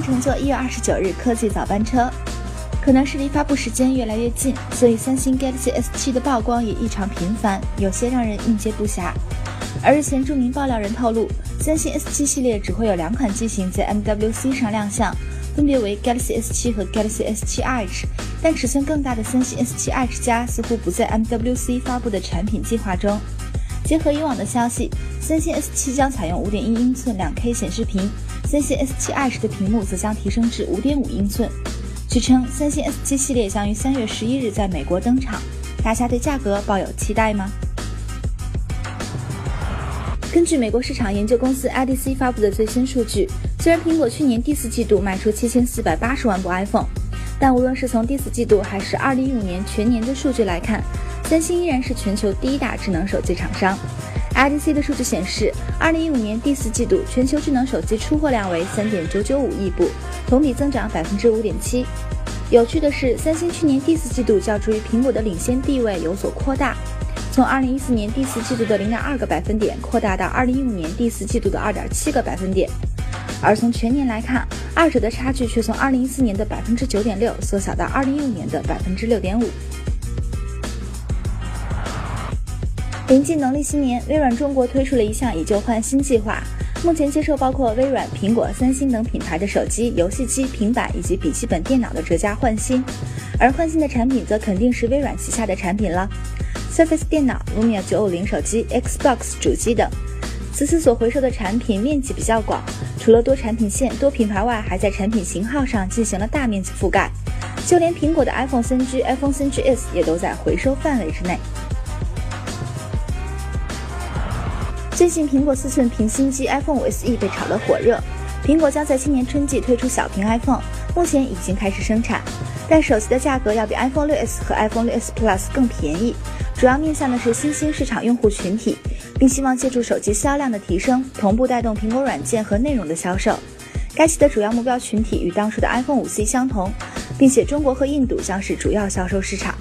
乘坐一月二十九日科技早班车。可能是离发布时间越来越近，所以三星 Galaxy S7 的曝光也异常频繁，有些让人应接不暇。而日前，著名爆料人透露，三星 S7 系列只会有两款机型在 MWC 上亮相，分别为 Galaxy S7 和 Galaxy S7 Edge，但尺寸更大的三星 S7 Edge 加似乎不在 MWC 发布的产品计划中。结合以往的消息，三星 S7 将采用5.1英寸 2K 显示屏，三星 S7 Edge 的屏幕则将提升至5.5英寸。据称，三星 S7 系列将于三月十一日在美国登场，大家对价格抱有期待吗？根据美国市场研究公司 IDC 发布的最新数据，虽然苹果去年第四季度卖出七千四百八十万部 iPhone，但无论是从第四季度还是二零一五年全年的数据来看，三星依然是全球第一大智能手机厂商。IDC 的数据显示，二零一五年第四季度全球智能手机出货量为三点九九五亿部。同比增长百分之五点七。有趣的是，三星去年第四季度较之于苹果的领先地位有所扩大，从二零一四年第四季度的零点二个百分点扩大到二零一五年第四季度的二点七个百分点。而从全年来看，二者的差距却从二零一四年的百分之九点六缩小到二零一五年的百分之六点五。临近农历新年，微软中国推出了一项以旧换新计划。目前接受包括微软、苹果、三星等品牌的手机、游戏机、平板以及笔记本电脑的折价换新，而换新的产品则肯定是微软旗下的产品了，Surface 电脑、Lumia 950手机、Xbox 主机等。此次所回收的产品面积比较广，除了多产品线、多品牌外，还在产品型号上进行了大面积覆盖，就连苹果的 iPhone 3G、iPhone 3GS 也都在回收范围之内。最近，苹果四寸屏新机 iPhone 5 SE 被炒得火热。苹果将在今年春季推出小屏 iPhone，目前已经开始生产，但手机的价格要比 iPhone 6s 和 iPhone 6s Plus 更便宜，主要面向的是新兴市场用户群体，并希望借助手机销量的提升，同步带动苹果软件和内容的销售。该机的主要目标群体与当初的 iPhone 5C 相同，并且中国和印度将是主要销售市场。